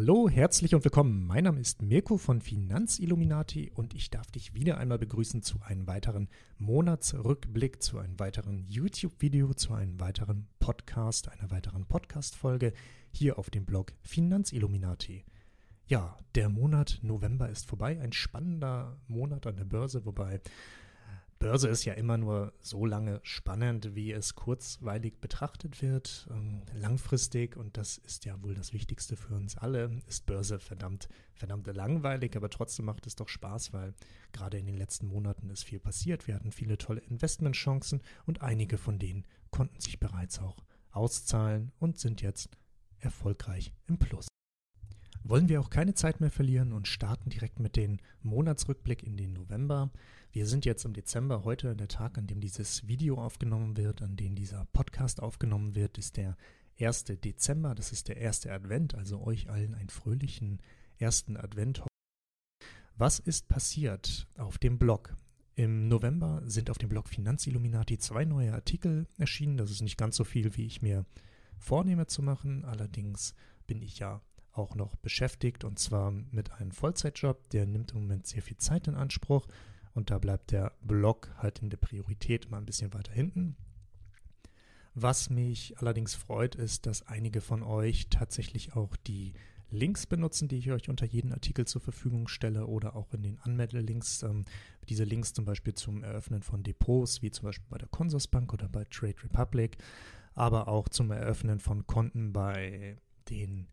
Hallo, herzlich und willkommen. Mein Name ist Mirko von Finanzilluminati und ich darf dich wieder einmal begrüßen zu einem weiteren Monatsrückblick, zu einem weiteren YouTube-Video, zu einem weiteren Podcast, einer weiteren Podcast-Folge hier auf dem Blog Finanzilluminati. Ja, der Monat November ist vorbei, ein spannender Monat an der Börse, wobei Börse ist ja immer nur so lange spannend, wie es kurzweilig betrachtet wird. Ähm, langfristig, und das ist ja wohl das Wichtigste für uns alle, ist Börse verdammt, verdammt langweilig, aber trotzdem macht es doch Spaß, weil gerade in den letzten Monaten ist viel passiert. Wir hatten viele tolle Investmentchancen und einige von denen konnten sich bereits auch auszahlen und sind jetzt erfolgreich im Plus. Wollen wir auch keine Zeit mehr verlieren und starten direkt mit dem Monatsrückblick in den November. Wir sind jetzt im Dezember. Heute, der Tag, an dem dieses Video aufgenommen wird, an dem dieser Podcast aufgenommen wird, ist der 1. Dezember. Das ist der erste Advent. Also euch allen einen fröhlichen ersten Advent. Was ist passiert auf dem Blog? Im November sind auf dem Blog Finanzilluminati zwei neue Artikel erschienen. Das ist nicht ganz so viel, wie ich mir vornehme zu machen. Allerdings bin ich ja auch noch beschäftigt und zwar mit einem Vollzeitjob. Der nimmt im Moment sehr viel Zeit in Anspruch. Und da bleibt der Blog halt in der Priorität mal ein bisschen weiter hinten. Was mich allerdings freut, ist, dass einige von euch tatsächlich auch die Links benutzen, die ich euch unter jedem Artikel zur Verfügung stelle oder auch in den Anmeldelinks. Ähm, diese Links zum Beispiel zum Eröffnen von Depots, wie zum Beispiel bei der Consorsbank oder bei Trade Republic, aber auch zum Eröffnen von Konten bei den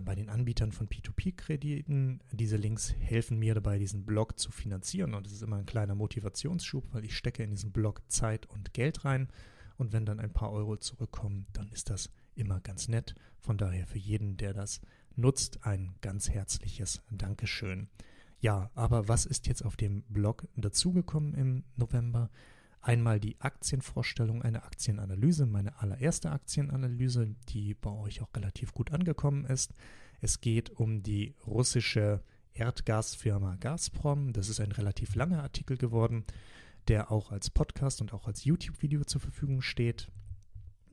bei den Anbietern von P2P-Krediten. Diese Links helfen mir dabei, diesen Blog zu finanzieren und es ist immer ein kleiner Motivationsschub, weil ich stecke in diesen Blog Zeit und Geld rein und wenn dann ein paar Euro zurückkommen, dann ist das immer ganz nett. Von daher für jeden, der das nutzt, ein ganz herzliches Dankeschön. Ja, aber was ist jetzt auf dem Blog dazugekommen im November? Einmal die Aktienvorstellung, eine Aktienanalyse, meine allererste Aktienanalyse, die bei euch auch relativ gut angekommen ist. Es geht um die russische Erdgasfirma Gazprom. Das ist ein relativ langer Artikel geworden, der auch als Podcast und auch als YouTube-Video zur Verfügung steht.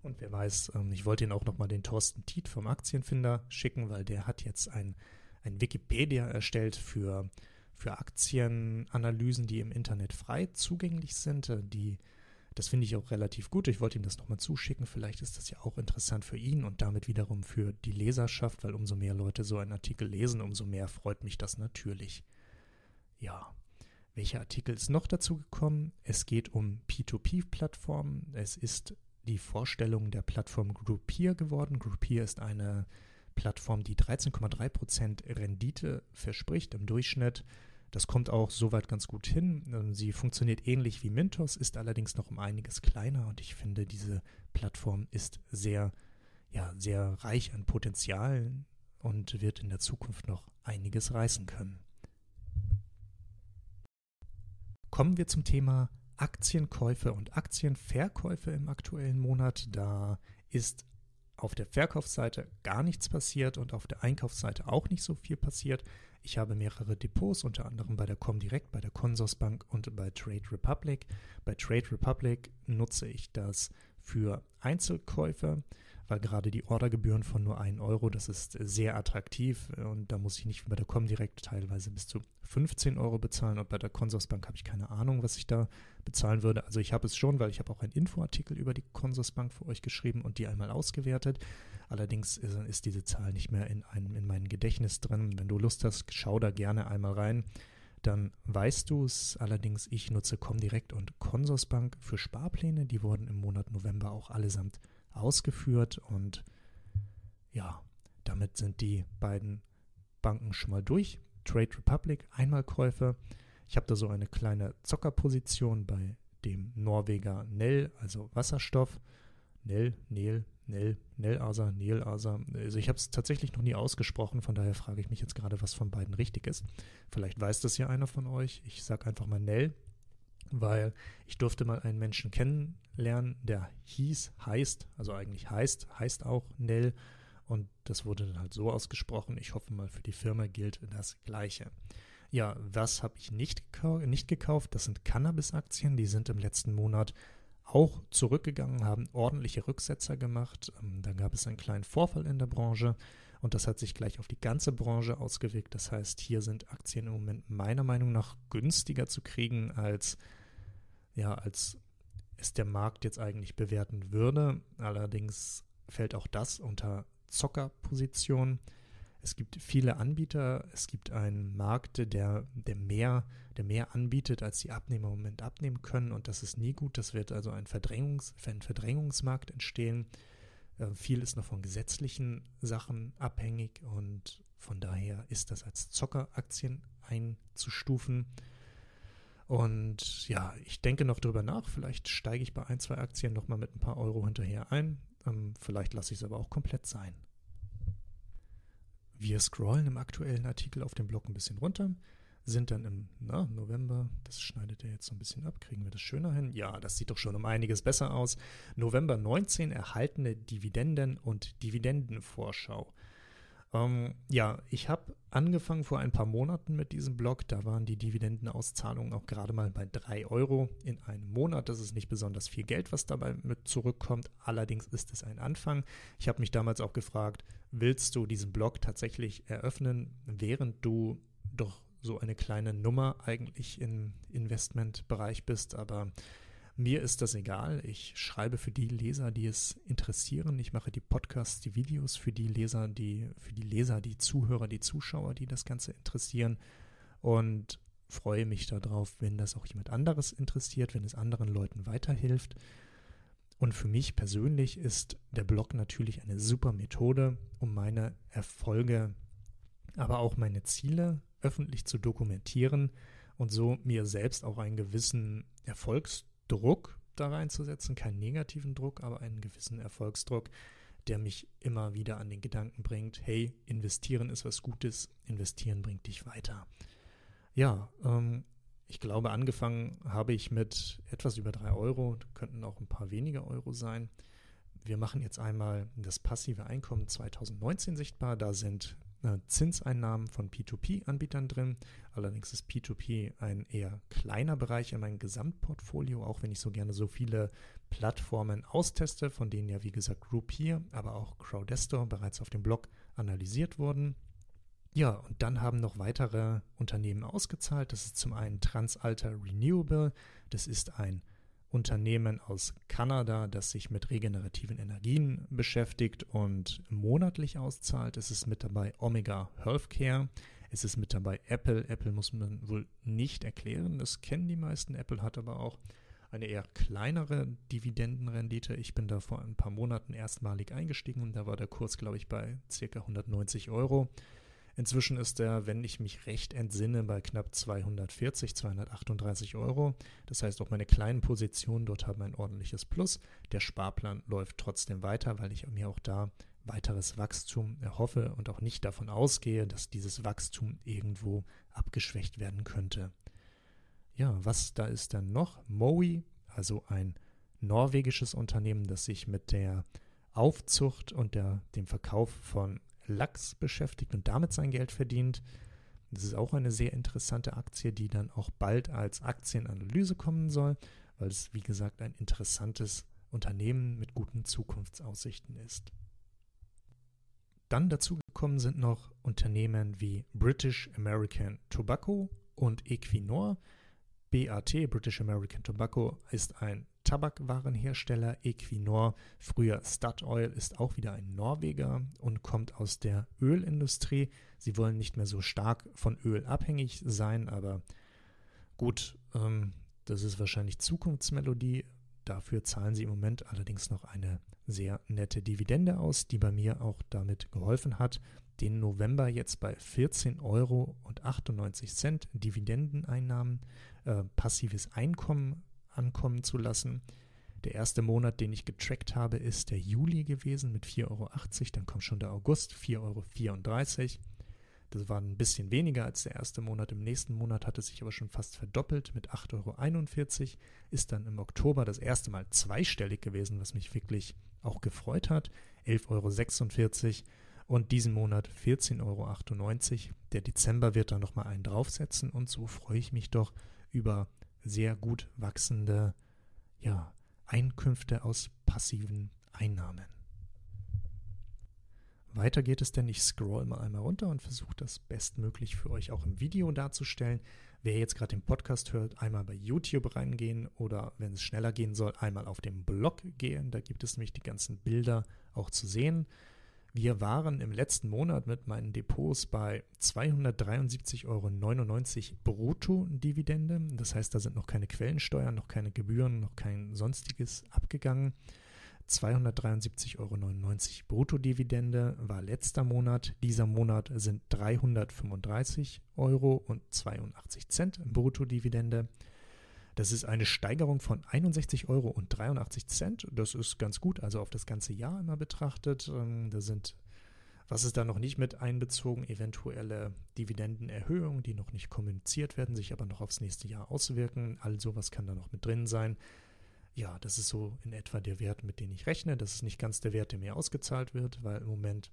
Und wer weiß, ähm, ich wollte ihn auch nochmal den Thorsten Tiet vom Aktienfinder schicken, weil der hat jetzt ein, ein Wikipedia erstellt für für Aktienanalysen, die im Internet frei zugänglich sind. Äh, die, das finde ich auch relativ gut. Ich wollte ihm das nochmal zuschicken. Vielleicht ist das ja auch interessant für ihn und damit wiederum für die Leserschaft, weil umso mehr Leute so einen Artikel lesen, umso mehr freut mich das natürlich. Ja. Welcher Artikel ist noch dazu gekommen? Es geht um P2P-Plattformen. Es ist die Vorstellung der Plattform Groupier geworden. Groupier ist eine Plattform, die 13,3% Rendite verspricht im Durchschnitt. Das kommt auch soweit ganz gut hin. Ähm, sie funktioniert ähnlich wie Mintos, ist allerdings noch um einiges kleiner und ich finde, diese Plattform ist sehr, ja, sehr reich an Potenzialen und wird in der Zukunft noch einiges reißen können. Kommen wir zum Thema Aktienkäufe und Aktienverkäufe im aktuellen Monat. Da ist auf der Verkaufsseite gar nichts passiert und auf der Einkaufsseite auch nicht so viel passiert. Ich habe mehrere Depots, unter anderem bei der Comdirect, bei der Consorsbank und bei Trade Republic. Bei Trade Republic nutze ich das für Einzelkäufe weil gerade die Ordergebühren von nur 1 Euro, das ist sehr attraktiv und da muss ich nicht bei der Comdirect teilweise bis zu 15 Euro bezahlen und bei der Consorsbank habe ich keine Ahnung, was ich da bezahlen würde. Also ich habe es schon, weil ich habe auch einen Infoartikel über die Consorsbank für euch geschrieben und die einmal ausgewertet. Allerdings ist diese Zahl nicht mehr in, einem, in meinem Gedächtnis drin. Wenn du Lust hast, schau da gerne einmal rein dann weißt du es. Allerdings, ich nutze Comdirect und Consorsbank für Sparpläne. Die wurden im Monat November auch allesamt ausgeführt und ja, damit sind die beiden Banken schon mal durch. Trade Republic, Einmalkäufe. Ich habe da so eine kleine Zockerposition bei dem Norweger Nell, also Wasserstoff. Nell, Nel, Nell, Nellasa, Nelasa. Also ich habe es tatsächlich noch nie ausgesprochen, von daher frage ich mich jetzt gerade, was von beiden richtig ist. Vielleicht weiß das ja einer von euch. Ich sage einfach mal Nell, weil ich durfte mal einen Menschen kennenlernen, der hieß, heißt, also eigentlich heißt, heißt auch Nell und das wurde dann halt so ausgesprochen. Ich hoffe mal, für die Firma gilt das Gleiche. Ja, was habe ich nicht, gekau nicht gekauft? Das sind Cannabis-Aktien, die sind im letzten Monat auch zurückgegangen, haben ordentliche Rücksetzer gemacht. Ähm, da gab es einen kleinen Vorfall in der Branche Und das hat sich gleich auf die ganze Branche ausgewirkt. Das heißt, hier sind Aktien im Moment meiner Meinung nach günstiger zu kriegen, als, ja, als es der Markt jetzt eigentlich bewerten würde. Allerdings fällt auch das unter Zockerposition. Es gibt viele Anbieter, es gibt einen Markt, der, der, mehr, der mehr anbietet, als die Abnehmer im Moment abnehmen können und das ist nie gut. Das wird also ein, Verdrängungs, ein Verdrängungsmarkt entstehen. Äh, viel ist noch von gesetzlichen Sachen abhängig und von daher ist das als Zockeraktien einzustufen. Und ja, ich denke noch drüber nach. Vielleicht steige ich bei ein, zwei Aktien nochmal mit ein paar Euro hinterher ein. Ähm, vielleicht lasse ich es aber auch komplett sein. Wir scrollen im aktuellen Artikel auf dem Blog ein bisschen runter, sind dann im na, November, das schneidet er jetzt so ein bisschen ab, kriegen wir das schöner hin? Ja, das sieht doch schon um einiges besser aus. November 19 erhaltene Dividenden und Dividendenvorschau. Ähm, ja, ich habe angefangen vor ein paar Monaten mit diesem Blog. Da waren die Dividendenauszahlungen auch gerade mal bei 3 Euro in einem Monat. Das ist nicht besonders viel Geld, was dabei mit zurückkommt. Allerdings ist es ein Anfang. Ich habe mich damals auch gefragt, willst du diesen Blog tatsächlich eröffnen, während du doch so eine kleine Nummer eigentlich im Investmentbereich bist? Aber mir ist das egal. Ich schreibe für die Leser, die es interessieren. Ich mache die Podcasts, die Videos für die Leser, die, für die Leser, die Zuhörer, die Zuschauer, die das Ganze interessieren. Und freue mich darauf, wenn das auch jemand anderes interessiert, wenn es anderen Leuten weiterhilft. Und für mich persönlich ist der Blog natürlich eine super Methode, um meine Erfolge, aber auch meine Ziele öffentlich zu dokumentieren und so mir selbst auch einen gewissen Erfolgs Druck da reinzusetzen, keinen negativen Druck, aber einen gewissen Erfolgsdruck, der mich immer wieder an den Gedanken bringt, hey, investieren ist was Gutes, investieren bringt dich weiter. Ja, ähm, ich glaube, angefangen habe ich mit etwas über drei Euro, könnten auch ein paar weniger Euro sein. Wir machen jetzt einmal das passive Einkommen 2019 sichtbar. Da sind Zinseinnahmen von P2P-Anbietern drin. Allerdings ist P2P ein eher kleiner Bereich in meinem Gesamtportfolio, auch wenn ich so gerne so viele Plattformen austeste, von denen ja wie gesagt Groupier, aber auch Crowdestor bereits auf dem Blog analysiert wurden. Ja, und dann haben noch weitere Unternehmen ausgezahlt. Das ist zum einen Transalter Renewable. Das ist ein Unternehmen aus Kanada, das sich mit regenerativen Energien beschäftigt und monatlich auszahlt. Es ist mit dabei Omega Healthcare. Es ist mit dabei Apple. Apple muss man wohl nicht erklären. Das kennen die meisten. Apple hat aber auch eine eher kleinere Dividendenrendite. Ich bin da vor ein paar Monaten erstmalig eingestiegen und da war der Kurs, glaube ich, bei ca. 190 Euro. Inzwischen ist er, wenn ich mich recht entsinne, bei knapp 240, 238 Euro. Das heißt, auch meine kleinen Positionen dort haben ein ordentliches Plus. Der Sparplan läuft trotzdem weiter, weil ich mir auch da weiteres Wachstum erhoffe und auch nicht davon ausgehe, dass dieses Wachstum irgendwo abgeschwächt werden könnte. Ja, was da ist dann noch? Mowi, also ein norwegisches Unternehmen, das sich mit der Aufzucht und der, dem Verkauf von Lachs beschäftigt und damit sein Geld verdient. Das ist auch eine sehr interessante Aktie, die dann auch bald als Aktienanalyse kommen soll, weil es, wie gesagt, ein interessantes Unternehmen mit guten Zukunftsaussichten ist. Dann dazu gekommen sind noch Unternehmen wie British American Tobacco und Equinor. BAT, British American Tobacco, ist ein Tabakwarenhersteller Equinor, früher Statoil, ist auch wieder ein Norweger und kommt aus der Ölindustrie. Sie wollen nicht mehr so stark von Öl abhängig sein, aber gut, ähm, das ist wahrscheinlich Zukunftsmelodie. Dafür zahlen sie im Moment allerdings noch eine sehr nette Dividende aus, die bei mir auch damit geholfen hat, den November jetzt bei 14,98 Euro Dividendeneinnahmen, äh, passives Einkommen ankommen zu lassen. Der erste Monat, den ich getrackt habe, ist der Juli gewesen mit 4,80 Euro. Dann kommt schon der August, 4,34 Euro. Das war ein bisschen weniger als der erste Monat. Im nächsten Monat hat es sich aber schon fast verdoppelt mit 8,41 Euro. Ist dann im Oktober das erste Mal zweistellig gewesen, was mich wirklich auch gefreut hat. 11,46 Euro. Und diesen Monat 14,98 Euro. Der Dezember wird da nochmal einen draufsetzen. Und so freue ich mich doch über sehr gut wachsende ja, Einkünfte aus passiven Einnahmen. Weiter geht es denn, ich scroll mal einmal runter und versuche das bestmöglich für euch auch im Video darzustellen. Wer jetzt gerade den Podcast hört, einmal bei YouTube reingehen oder wenn es schneller gehen soll, einmal auf den Blog gehen. Da gibt es nämlich die ganzen Bilder auch zu sehen. Wir waren im letzten Monat mit meinen Depots bei 273,99 Euro Brutto-Dividende. Das heißt, da sind noch keine Quellensteuern, noch keine Gebühren, noch kein sonstiges abgegangen. 273,99 Euro Bruttodividende war letzter Monat. Dieser Monat sind 335 Euro und 82 Cent Bruttodividende. Das ist eine Steigerung von 61 Euro und 83 Cent. Das ist ganz gut, also auf das ganze Jahr immer betrachtet. Ähm, da sind, was ist da noch nicht mit einbezogen, eventuelle Dividendenerhöhungen, die noch nicht kommuniziert werden, sich aber noch aufs nächste Jahr auswirken. All sowas kann da noch mit drin sein ja, das ist so in etwa der Wert, mit dem ich rechne. Das ist nicht ganz der Wert, der mir ausgezahlt wird, weil im Moment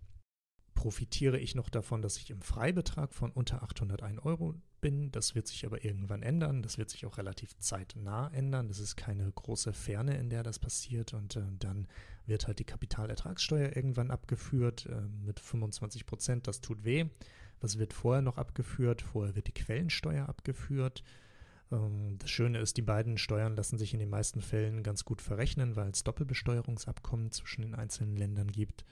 profitiere ich noch davon, dass ich im Freibetrag von unter 801 Euro bin. Das wird sich aber irgendwann ändern. Das wird sich auch relativ zeitnah ändern. Das ist keine große Ferne, in der das passiert. Und äh, dann wird halt die Kapitalertragssteuer irgendwann abgeführt äh, mit 25 Prozent. Das tut weh. Was wird vorher noch abgeführt? Vorher wird die Quellensteuer abgeführt. Ähm, das Schöne ist, die beiden Steuern lassen sich in den meisten Fällen ganz gut verrechnen, weil es Doppelbesteuerungsabkommen zwischen den einzelnen Ländern gibt.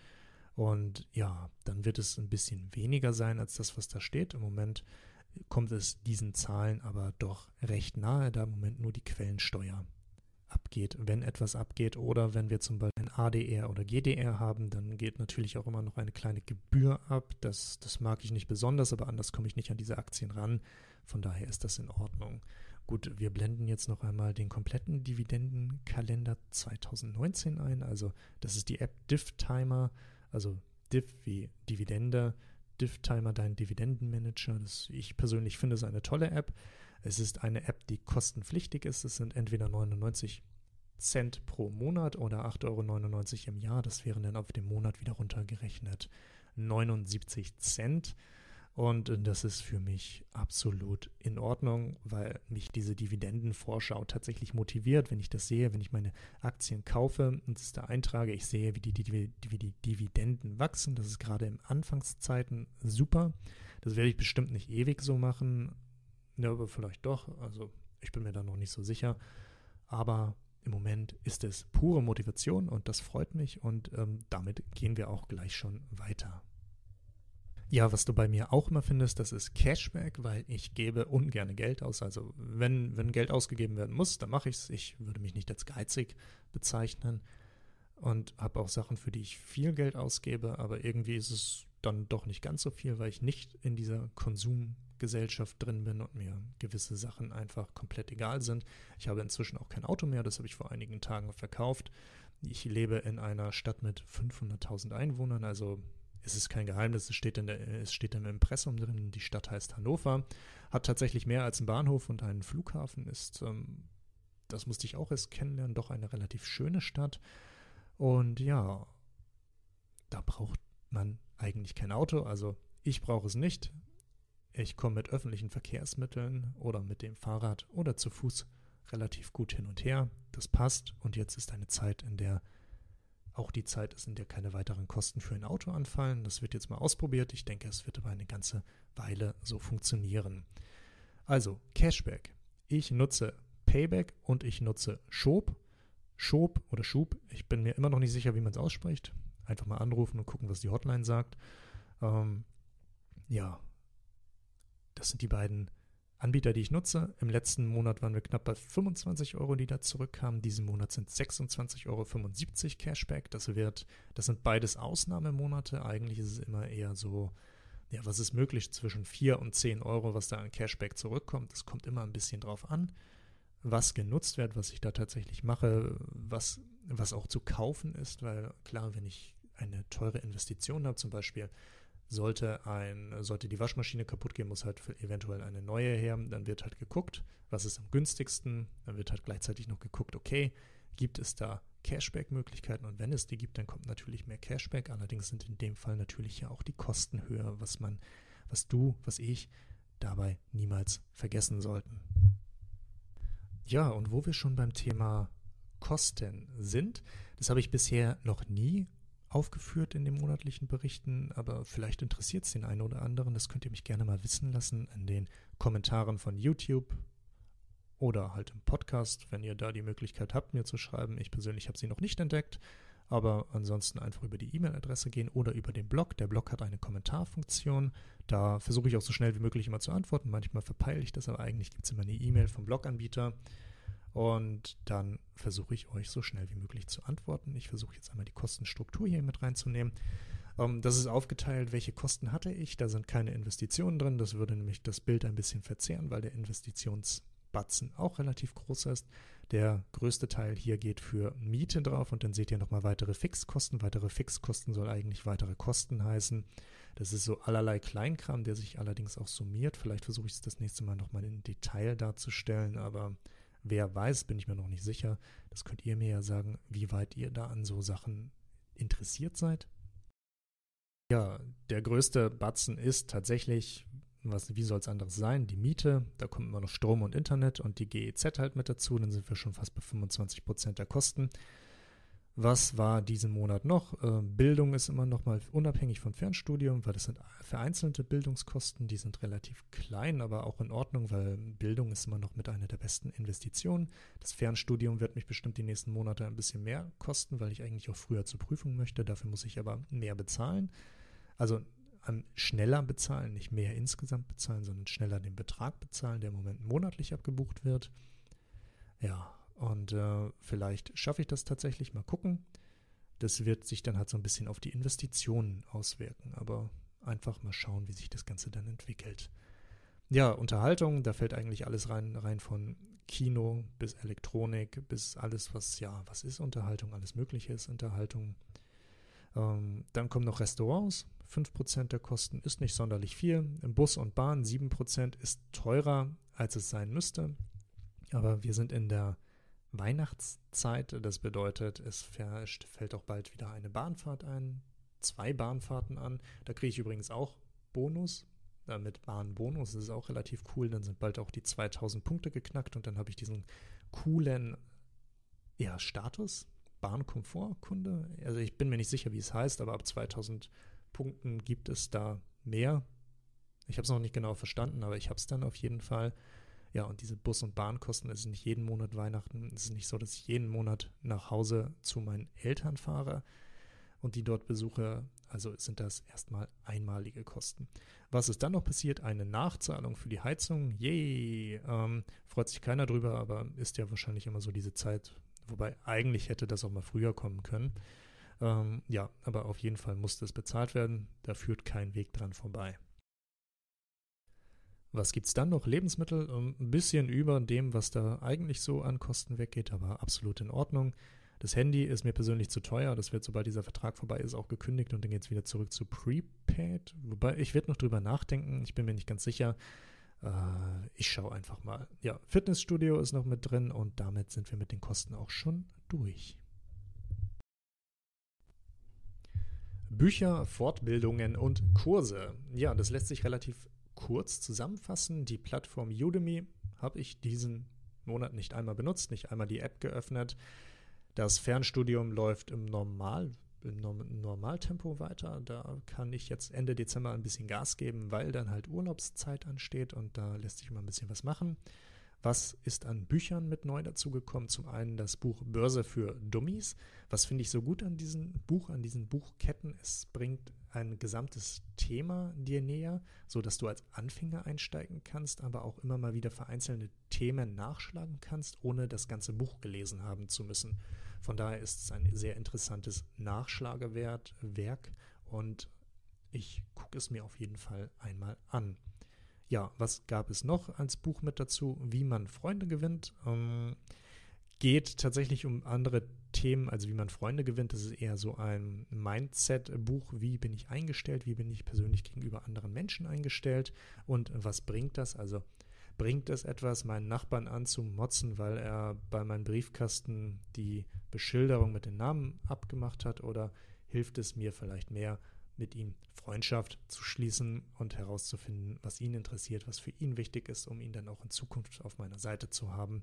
Und ja, dann wird es ein bisschen weniger sein als das, was da steht. Im Moment kommt es diesen Zahlen aber doch recht nahe, da im Moment nur die Quellensteuer abgeht. Wenn etwas abgeht oder wenn wir zum Beispiel ein ADR oder GDR haben, dann geht natürlich auch immer noch eine kleine Gebühr ab. Das, das mag ich nicht besonders, aber anders komme ich nicht an diese Aktien ran. Von daher ist das in Ordnung. Gut, wir blenden jetzt noch einmal den kompletten Dividendenkalender 2019 ein. Also das ist die App DivTimer, also Div wie Dividende, DivTimer, dein Dividendenmanager. Das, ich persönlich finde es eine tolle App. Es ist eine App, die kostenpflichtig ist. Es sind entweder 99 Cent pro Monat oder 8,99 Euro im Jahr. Das wären dann auf den Monat wieder runtergerechnet 79 Cent. Und das ist für mich absolut in Ordnung, weil mich diese Dividendenvorschau tatsächlich motiviert, wenn ich das sehe, wenn ich meine Aktien kaufe und es da eintrage, ich sehe, wie die, die, wie die Dividenden wachsen. Das ist gerade in Anfangszeiten super. Das werde ich bestimmt nicht ewig so machen, ja, aber vielleicht doch. Also ich bin mir da noch nicht so sicher. Aber im Moment ist es pure Motivation und das freut mich und ähm, damit gehen wir auch gleich schon weiter. Ja, was du bei mir auch immer findest, das ist Cashback, weil ich gebe ungern Geld aus. Also wenn, wenn Geld ausgegeben werden muss, dann mache ich es. Ich würde mich nicht als geizig bezeichnen und habe auch Sachen, für die ich viel Geld ausgebe, aber irgendwie ist es dann doch nicht ganz so viel, weil ich nicht in dieser Konsumgesellschaft drin bin und mir gewisse Sachen einfach komplett egal sind. Ich habe inzwischen auch kein Auto mehr, das habe ich vor einigen Tagen verkauft. Ich lebe in einer Stadt mit 500.000 Einwohnern, also es ist kein Geheimnis, es steht, in der, es steht im Impressum drin, die Stadt heißt Hannover, hat tatsächlich mehr als einen Bahnhof und einen Flughafen, ist, ähm, das musste ich auch erst kennenlernen, doch eine relativ schöne Stadt. Und ja, da braucht man eigentlich kein Auto, also ich brauche es nicht. Ich komme mit öffentlichen Verkehrsmitteln oder mit dem Fahrrad oder zu Fuß relativ gut hin und her. Das passt und jetzt ist eine Zeit, in der auch die Zeit ist, in der keine weiteren Kosten für ein Auto anfallen. Das wird jetzt mal ausprobiert. Ich denke, es wird aber eine ganze Weile so funktionieren. Also, Cashback. Ich nutze Payback und ich nutze Schob. Schob oder Schub. Ich bin mir immer noch nicht sicher, wie man es ausspricht. Einfach mal anrufen und gucken, was die Hotline sagt. Ähm, ja, das sind die beiden Anbieter, die ich nutze. Im letzten Monat waren wir knapp bei 25 Euro, die da zurückkamen. Diesen Monat sind 26,75 Euro Cashback. Das wird, das sind beides Ausnahmemonate. Eigentlich ist es immer eher so, ja, was ist möglich zwischen 4 und 10 Euro, was da an Cashback zurückkommt. Das kommt immer ein bisschen drauf an, was genutzt wird, was ich da tatsächlich mache, was, was auch zu kaufen ist, weil klar, wenn ich eine teure Investition habe, zum Beispiel sollte, ein, sollte die Waschmaschine kaputt gehen, muss halt eventuell eine neue her. Dann wird halt geguckt, was ist am günstigsten. Dann wird halt gleichzeitig noch geguckt, okay, gibt es da Cashback-Möglichkeiten? Und wenn es die gibt, dann kommt natürlich mehr Cashback. Allerdings sind in dem Fall natürlich ja auch die Kosten höher, was man, was du, was ich dabei niemals vergessen sollten. Ja, und wo wir schon beim Thema Kosten sind, das habe ich bisher noch nie aufgeführt in den monatlichen Berichten, aber vielleicht interessiert es den einen oder anderen. Das könnt ihr mich gerne mal wissen lassen in den Kommentaren von YouTube oder halt im Podcast, wenn ihr da die Möglichkeit habt, mir zu schreiben. Ich persönlich habe sie noch nicht entdeckt, aber ansonsten einfach über die E-Mail-Adresse gehen oder über den Blog. Der Blog hat eine Kommentarfunktion. Da versuche ich auch so schnell wie möglich immer zu antworten. Manchmal verpeile ich das, aber eigentlich gibt es immer eine E-Mail vom Bloganbieter. Und dann versuche ich euch so schnell wie möglich zu antworten. Ich versuche jetzt einmal die Kostenstruktur hier mit reinzunehmen. Ähm, das ist aufgeteilt, welche Kosten hatte ich. Da sind keine Investitionen drin. Das würde nämlich das Bild ein bisschen verzehren, weil der Investitionsbatzen auch relativ groß ist. Der größte Teil hier geht für Miete drauf und dann seht ihr nochmal weitere Fixkosten. Weitere Fixkosten soll eigentlich weitere Kosten heißen. Das ist so allerlei Kleinkram, der sich allerdings auch summiert. Vielleicht versuche ich es das nächste Mal nochmal in Detail darzustellen, aber wer weiß, bin ich mir noch nicht sicher. Das könnt ihr mir ja sagen, wie weit ihr da an so Sachen interessiert seid. Ja, der größte Batzen ist tatsächlich, was, wie soll es anderes sein? Die Miete, da kommt immer noch Strom und Internet und die GEZ halt mit dazu, dann sind wir schon fast bei 25 Prozent der Kosten. Was war diesen Monat noch? Äh, Bildung ist immer noch mal unabhängig vom Fernstudium, weil das sind vereinzelte Bildungskosten, die sind relativ klein, aber auch in Ordnung, weil Bildung ist immer noch mit einer der besten Investitionen. Das Fernstudium wird mich bestimmt die nächsten Monate ein bisschen mehr kosten, weil ich eigentlich auch früher zur Prüfung möchte. Dafür muss ich aber mehr bezahlen. Also schneller bezahlen, nicht mehr insgesamt bezahlen, sondern schneller den Betrag bezahlen, der im Moment monatlich abgebucht wird. Ja, und äh, vielleicht schaffe ich das tatsächlich, mal gucken. Das wird sich dann halt so ein bisschen auf die Investitionen auswirken, aber einfach mal schauen, wie sich das Ganze dann entwickelt. Ja, Unterhaltung, da fällt eigentlich alles rein, rein von Kino bis Elektronik, bis alles, was, ja, was ist Unterhaltung, alles Mögliche ist Unterhaltung. Ähm, dann kommen noch Restaurants, 5% der Kosten ist nicht sonderlich viel. Im Bus und Bahn 7% ist teurer, als es sein müsste. Aber wir sind in der Weihnachtszeit. Das bedeutet, es fällt auch bald wieder eine Bahnfahrt ein, zwei Bahnfahrten an. Da kriege ich übrigens auch Bonus. Äh, mit Bahnbonus ist auch relativ cool. Dann sind bald auch die 2000 Punkte geknackt und dann habe ich diesen coolen ja, Status. Bahnkomfortkunde. Also ich bin mir nicht sicher, wie es heißt, aber ab 2000 Punkten gibt es da mehr. Ich habe es noch nicht genau verstanden, aber ich habe es dann auf jeden Fall. Ja, und diese Bus- und Bahnkosten, es ist nicht jeden Monat Weihnachten. Es ist nicht so, dass ich jeden Monat nach Hause zu meinen Eltern fahre und die dort besuche. Also sind das erstmal einmalige Kosten. Was ist dann noch passiert? Eine Nachzahlung für die Heizung. Yay! Ähm, freut sich keiner drüber, aber ist ja wahrscheinlich immer so diese Zeit. Wobei eigentlich hätte das auch mal früher kommen können. Ähm, ja, aber auf jeden Fall musste es bezahlt werden. Da führt kein Weg dran vorbei. Was gibt es dann noch? Lebensmittel, ähm, ein bisschen über dem, was da eigentlich so an Kosten weggeht, aber absolut in Ordnung. Das Handy ist mir persönlich zu teuer. Das wird, sobald dieser Vertrag vorbei ist, auch gekündigt und dann geht es wieder zurück zu Prepaid. Wobei ich werde noch drüber nachdenken. Ich bin mir nicht ganz sicher. Äh, ich schaue einfach mal. Ja, Fitnessstudio ist noch mit drin und damit sind wir mit den Kosten auch schon durch. Bücher, Fortbildungen und Kurse. Ja, das lässt sich relativ kurz zusammenfassen. Die Plattform Udemy habe ich diesen Monat nicht einmal benutzt, nicht einmal die App geöffnet. Das Fernstudium läuft im Normal, im Normaltempo weiter. Da kann ich jetzt Ende Dezember ein bisschen Gas geben, weil dann halt Urlaubszeit ansteht und da lässt sich immer ein bisschen was machen. Was ist an Büchern mit neu dazugekommen? Zum einen das Buch Börse für Dummies. Was finde ich so gut an diesem Buch, an diesen Buchketten? Es bringt ein gesamtes Thema dir näher, so dass du als Anfänger einsteigen kannst, aber auch immer mal wieder vereinzelte Themen nachschlagen kannst, ohne das ganze Buch gelesen haben zu müssen. Von daher ist es ein sehr interessantes Nachschlagewerk und ich gucke es mir auf jeden Fall einmal an. Ja, was gab es noch als Buch mit dazu? Wie man Freunde gewinnt. Ähm, geht tatsächlich um andere Themen, also wie man Freunde gewinnt. Das ist eher so ein Mindset-Buch. Wie bin ich eingestellt? Wie bin ich persönlich gegenüber anderen Menschen eingestellt? Und was bringt das? Also bringt es etwas, meinen Nachbarn anzumotzen, weil er bei meinem Briefkasten die Beschilderung mit den Namen abgemacht hat? Oder hilft es mir vielleicht mehr, mit ihm Freundschaft zu schließen und herauszufinden, was ihn interessiert, was für ihn wichtig ist, um ihn dann auch in Zukunft auf meiner Seite zu haben?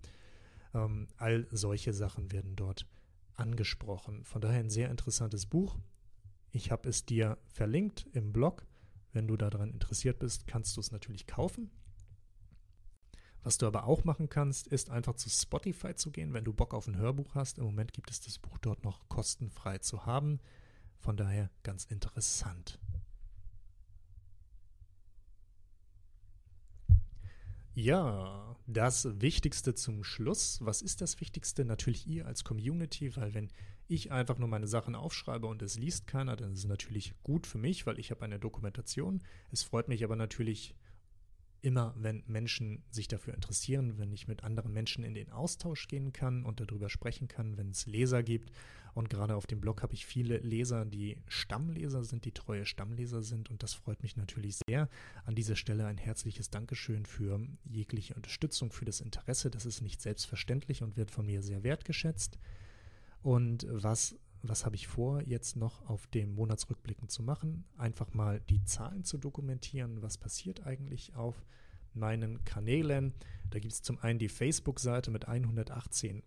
Ähm, all solche Sachen werden dort angesprochen. Von daher ein sehr interessantes Buch. Ich habe es dir verlinkt im Blog. Wenn du daran interessiert bist, kannst du es natürlich kaufen. Was du aber auch machen kannst, ist einfach zu Spotify zu gehen, wenn du Bock auf ein Hörbuch hast. Im Moment gibt es das Buch dort noch kostenfrei zu haben. Von daher ganz interessant. Ja, das Wichtigste zum Schluss. Was ist das Wichtigste? Natürlich ihr als Community, weil wenn ich einfach nur meine Sachen aufschreibe und es liest keiner, dann ist es natürlich gut für mich, weil ich habe eine Dokumentation. Es freut mich aber natürlich immer, wenn Menschen sich dafür interessieren, wenn ich mit anderen Menschen in den Austausch gehen kann und darüber sprechen kann, wenn es Leser gibt. Und gerade auf dem Blog habe ich viele Leser, die Stammleser sind, die treue Stammleser sind. Und das freut mich natürlich sehr. An dieser Stelle ein herzliches Dankeschön für jegliche Unterstützung, für das Interesse. Das ist nicht selbstverständlich und wird von mir sehr wertgeschätzt. Und was was habe ich vor, jetzt noch auf dem Monatsrückblicken zu machen? Einfach mal die Zahlen zu dokumentieren. Was passiert eigentlich auf meinen Kanälen? Da gibt es zum einen die Facebook-Seite mit 118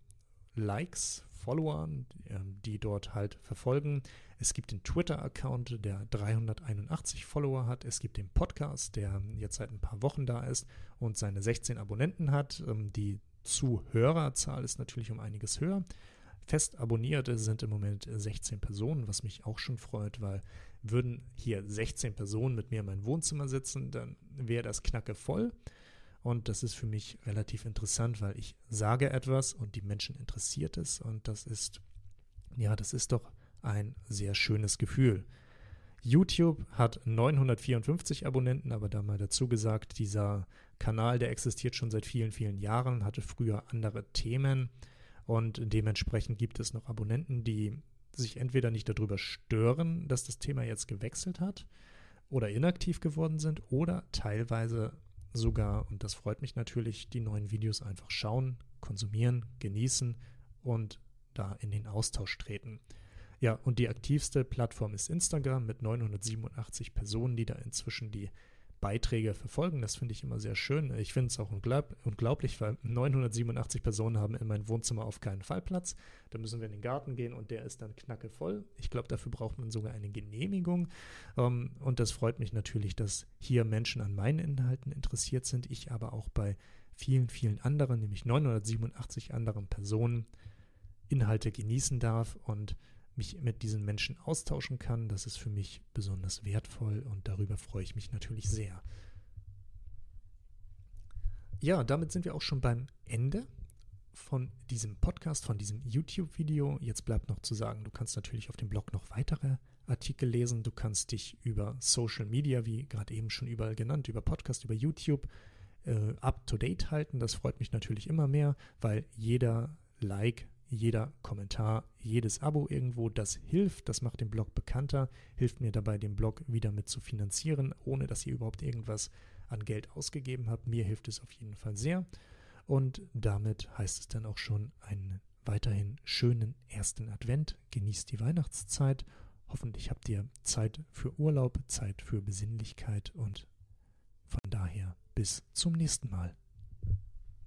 Likes, Followern, ähm, die dort halt verfolgen. Es gibt den Twitter-Account, der 381 Follower hat. Es gibt den Podcast, der jetzt seit ein paar Wochen da ist und seine 16 Abonnenten hat. Ähm, die Zuhörerzahl ist natürlich um einiges höher. Fest abonnierte sind im Moment 16 Personen, was mich auch schon freut, weil würden hier 16 Personen mit mir in meinem Wohnzimmer sitzen, dann wäre das Knacke voll. Und das ist für mich relativ interessant, weil ich sage etwas und die Menschen interessiert es. Und das ist, ja, das ist doch ein sehr schönes Gefühl. YouTube hat 954 Abonnenten, aber da mal dazu gesagt, dieser Kanal, der existiert schon seit vielen, vielen Jahren, hatte früher andere Themen. Und dementsprechend gibt es noch Abonnenten, die sich entweder nicht darüber stören, dass das Thema jetzt gewechselt hat oder inaktiv geworden sind oder teilweise sogar, und das freut mich natürlich, die neuen Videos einfach schauen, konsumieren, genießen und da in den Austausch treten. Ja, und die aktivste Plattform ist Instagram mit 987 Personen, die da inzwischen die Beiträge verfolgen. Das finde ich immer sehr schön. Ich finde es auch unglaub unglaublich, weil 987 Personen haben in meinem Wohnzimmer auf keinen Fall Platz. Da müssen wir in den Garten gehen und der ist dann knackevoll. Ich glaube, dafür braucht man sogar eine Genehmigung. Ähm, und das freut mich natürlich, dass hier Menschen an meinen Inhalten interessiert sind. Ich aber auch bei vielen, vielen anderen, nämlich 987 anderen Personen, Inhalte genießen darf und mich mit diesen Menschen austauschen kann. Das ist für mich besonders wertvoll und darüber freue ich mich natürlich sehr. Ja, damit sind wir auch schon beim Ende von diesem Podcast, von diesem YouTube-Video. Jetzt bleibt noch zu sagen, du kannst natürlich auf dem Blog noch weitere Artikel lesen. Du kannst dich über Social Media, wie gerade eben schon überall genannt, über Podcast, über YouTube äh, up-to-date halten. Das freut mich natürlich immer mehr, weil jeder Like jeder Kommentar, jedes Abo irgendwo, das hilft, das macht den Blog bekannter, hilft mir dabei, den Blog wieder mit zu finanzieren, ohne dass ihr überhaupt irgendwas an Geld ausgegeben habt. Mir hilft es auf jeden Fall sehr. Und damit heißt es dann auch schon einen weiterhin schönen ersten Advent. Genießt die Weihnachtszeit. Hoffentlich habt ihr Zeit für Urlaub, Zeit für Besinnlichkeit und von daher bis zum nächsten Mal.